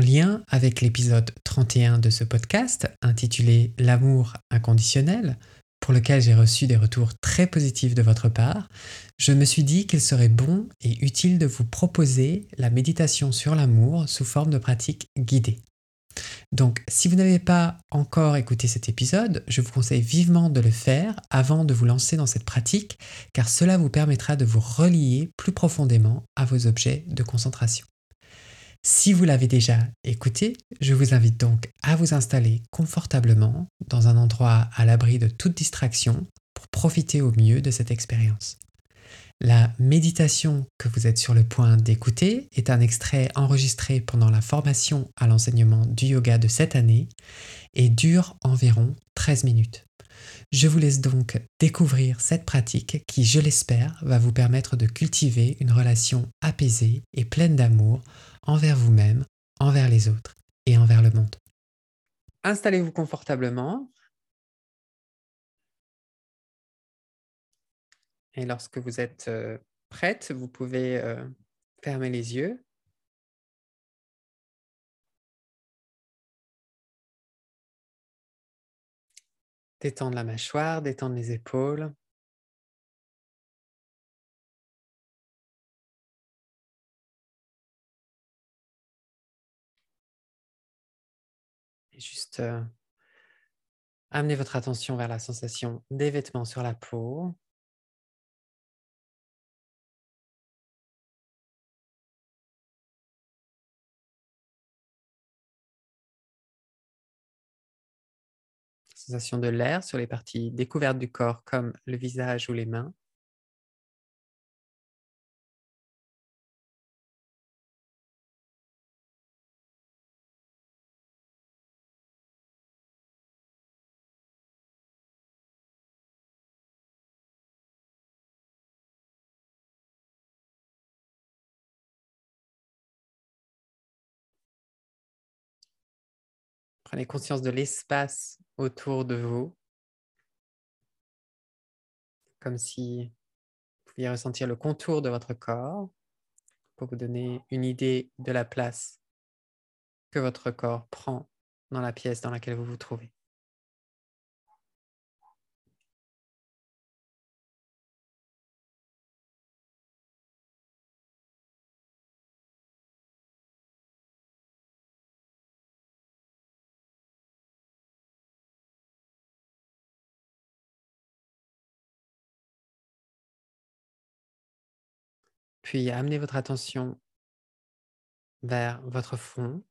En lien avec l'épisode 31 de ce podcast intitulé L'amour inconditionnel, pour lequel j'ai reçu des retours très positifs de votre part, je me suis dit qu'il serait bon et utile de vous proposer la méditation sur l'amour sous forme de pratique guidée. Donc, si vous n'avez pas encore écouté cet épisode, je vous conseille vivement de le faire avant de vous lancer dans cette pratique, car cela vous permettra de vous relier plus profondément à vos objets de concentration. Si vous l'avez déjà écouté, je vous invite donc à vous installer confortablement dans un endroit à l'abri de toute distraction pour profiter au mieux de cette expérience. La méditation que vous êtes sur le point d'écouter est un extrait enregistré pendant la formation à l'enseignement du yoga de cette année et dure environ 13 minutes. Je vous laisse donc découvrir cette pratique qui, je l'espère, va vous permettre de cultiver une relation apaisée et pleine d'amour envers vous-même, envers les autres et envers le monde. Installez-vous confortablement. Et lorsque vous êtes euh, prête, vous pouvez euh, fermer les yeux. Détendre la mâchoire, détendre les épaules. Juste euh, amener votre attention vers la sensation des vêtements sur la peau. Sensation de l'air sur les parties découvertes du corps comme le visage ou les mains. Prenez conscience de l'espace autour de vous, comme si vous pouviez ressentir le contour de votre corps pour vous donner une idée de la place que votre corps prend dans la pièce dans laquelle vous vous trouvez. Puis amenez votre attention vers votre front.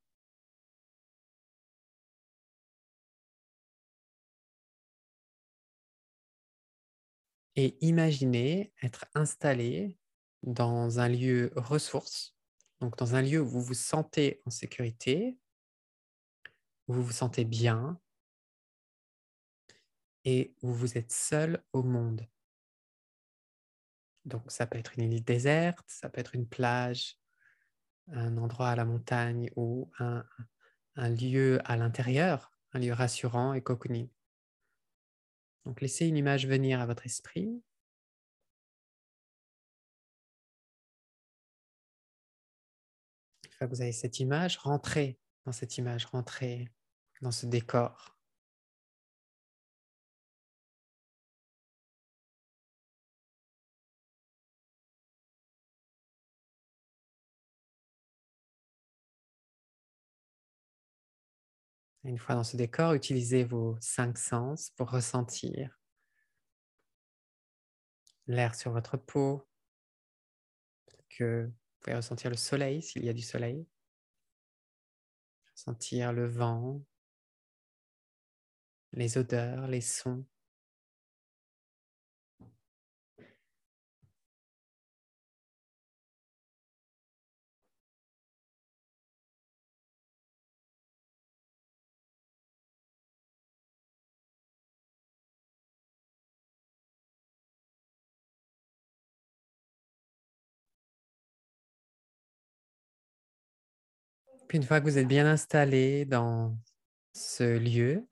Et imaginez être installé dans un lieu ressource, donc dans un lieu où vous vous sentez en sécurité, où vous vous sentez bien et où vous êtes seul au monde. Donc ça peut être une île déserte, ça peut être une plage, un endroit à la montagne ou un, lieu à l'intérieur, un lieu rassurant et cocooning. Donc laissez une image venir à votre esprit. Une fois que vous avez cette image, rentrez dans cette image, rentrez dans ce décor. Une fois dans ce décor, utilisez vos cinq sens pour ressentir l'air sur votre peau, que vous pouvez ressentir le soleil s'il y a du soleil, ressentir le vent, les odeurs, les sons. Puis une fois que vous êtes bien installé dans ce lieu,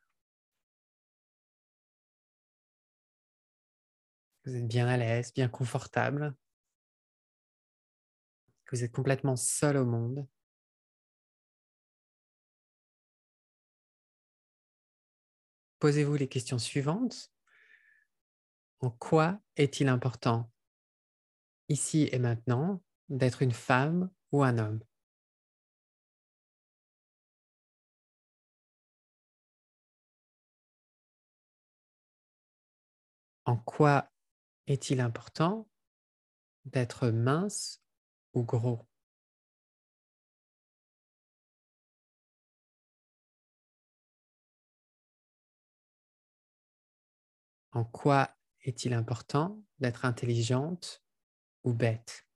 vous êtes bien à l'aise, bien confortable, que vous êtes complètement seul au monde, posez-vous les questions suivantes. En quoi est-il important, ici et maintenant, d'être une femme ou un homme? En quoi est-il important d'être mince ou gros? En quoi est-il important d'être intelligente ou bête?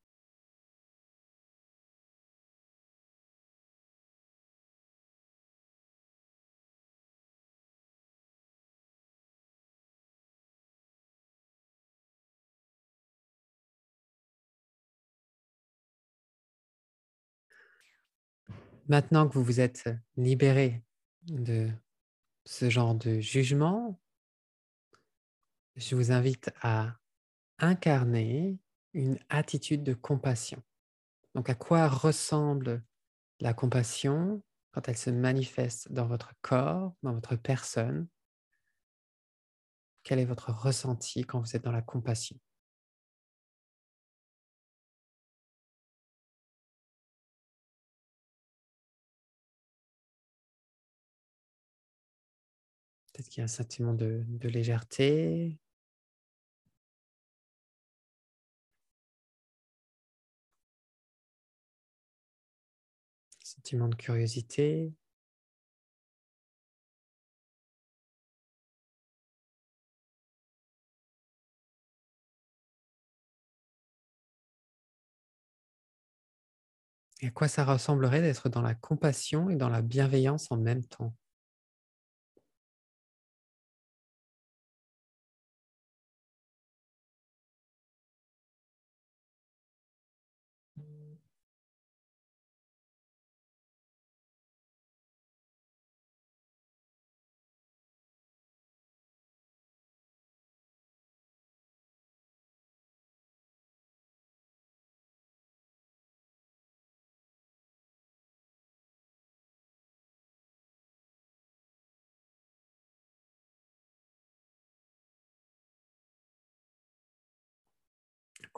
Maintenant que vous vous êtes libéré de ce genre de jugement, je vous invite à incarner une attitude de compassion. Donc à quoi ressemble la compassion quand elle se manifeste dans votre corps, dans votre personne? Quel est votre ressenti quand vous êtes dans la compassion? Peut-être qu'il y a un sentiment de, légèreté, sentiment de curiosité. Et à quoi ça ressemblerait d'être dans la compassion et dans la bienveillance en même temps?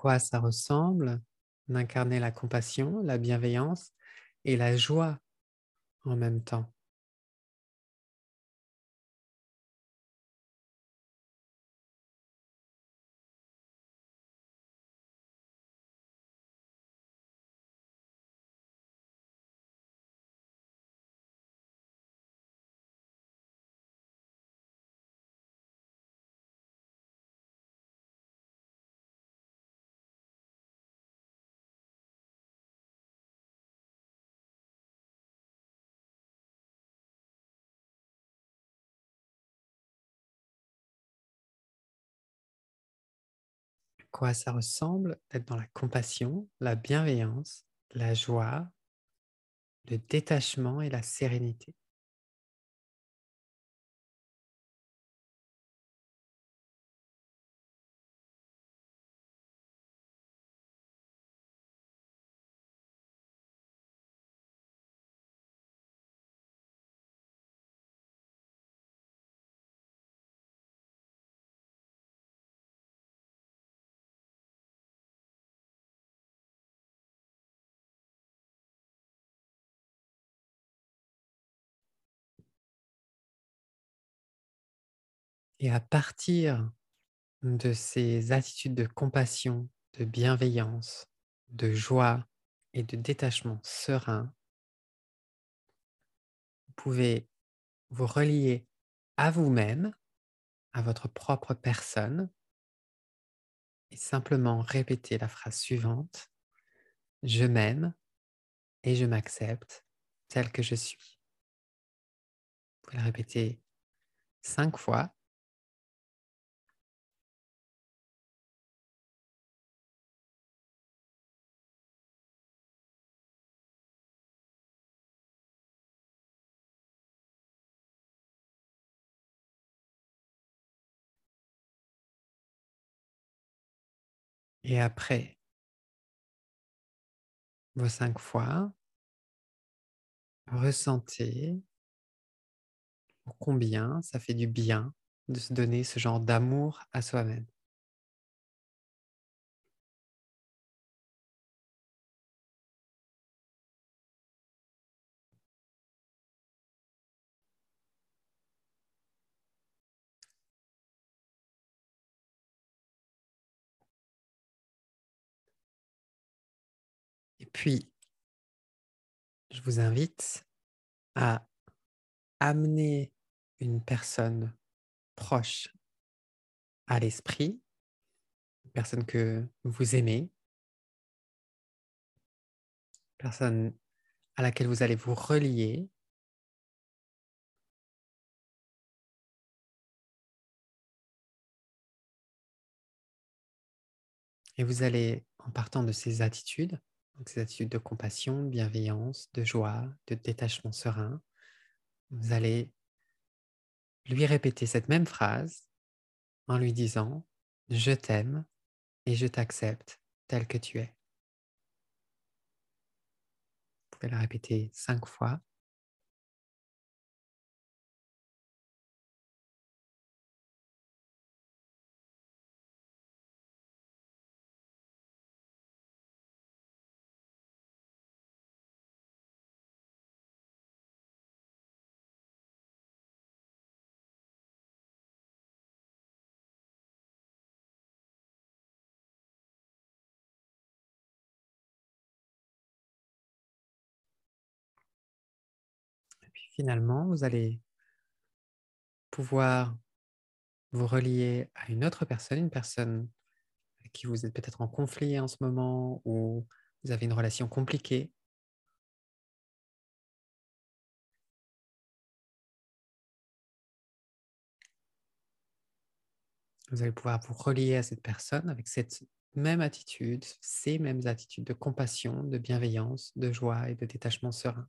Quoi ça ressemble d'incarner la compassion, la bienveillance et la joie en même temps. Quoi ça ressemble d'être dans la compassion, la bienveillance, la joie, le détachement et la sérénité. Et à partir de ces attitudes de compassion, de bienveillance, de joie et de détachement serein, vous pouvez vous relier à vous-même, à votre propre personne, et simplement répéter la phrase suivante. Je m'aime et je m'accepte tel que je suis. Vous pouvez le répéter cinq fois Et après vos cinq fois, ressentez combien ça fait du bien de se donner ce genre d'amour à soi-même. Puis, je vous invite à amener une personne proche à l'esprit, une personne que vous aimez, personne à laquelle vous allez vous relier. Et vous allez, en partant de ces attitudes, donc ces attitudes de compassion, de bienveillance, de joie, de détachement serein, vous allez lui répéter cette même phrase en lui disant ⁇ Je t'aime et je t'accepte tel que tu es ⁇ Vous pouvez la répéter cinq fois. Finalement, vous allez pouvoir vous relier à une autre personne, une personne avec qui vous êtes peut-être en conflit en ce moment ou vous avez une relation compliquée. Vous allez pouvoir vous relier à cette personne avec cette même attitude, ces mêmes attitudes de compassion, de bienveillance, de joie et de détachement serein.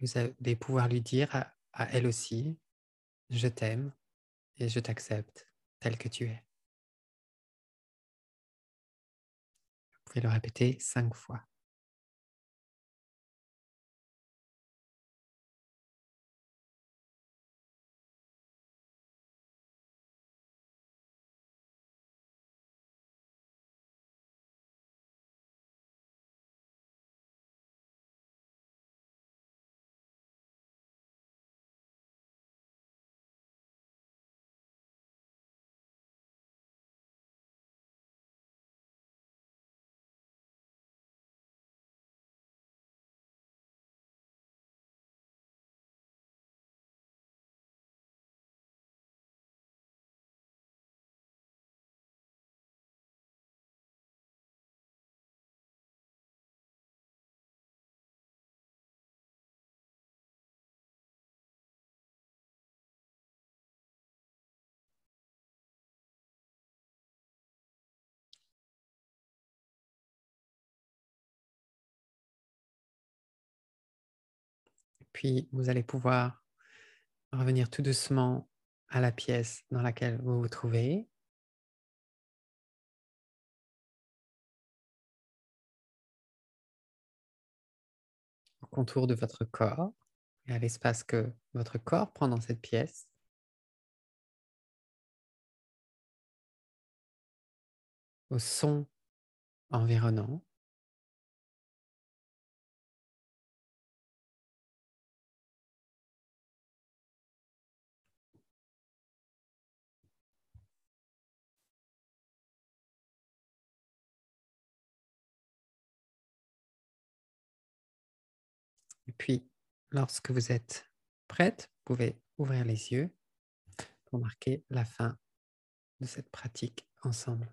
Vous allez pouvoir lui dire à, elle aussi, je t'aime et je t'accepte tel que tu es. Vous pouvez le répéter cinq fois. Puis vous allez pouvoir revenir tout doucement à la pièce dans laquelle vous vous trouvez. Au contour de votre corps et à l'espace que votre corps prend dans cette pièce. Au son environnant. Puis, lorsque vous êtes prête, vous pouvez ouvrir les yeux pour marquer la fin de cette pratique ensemble.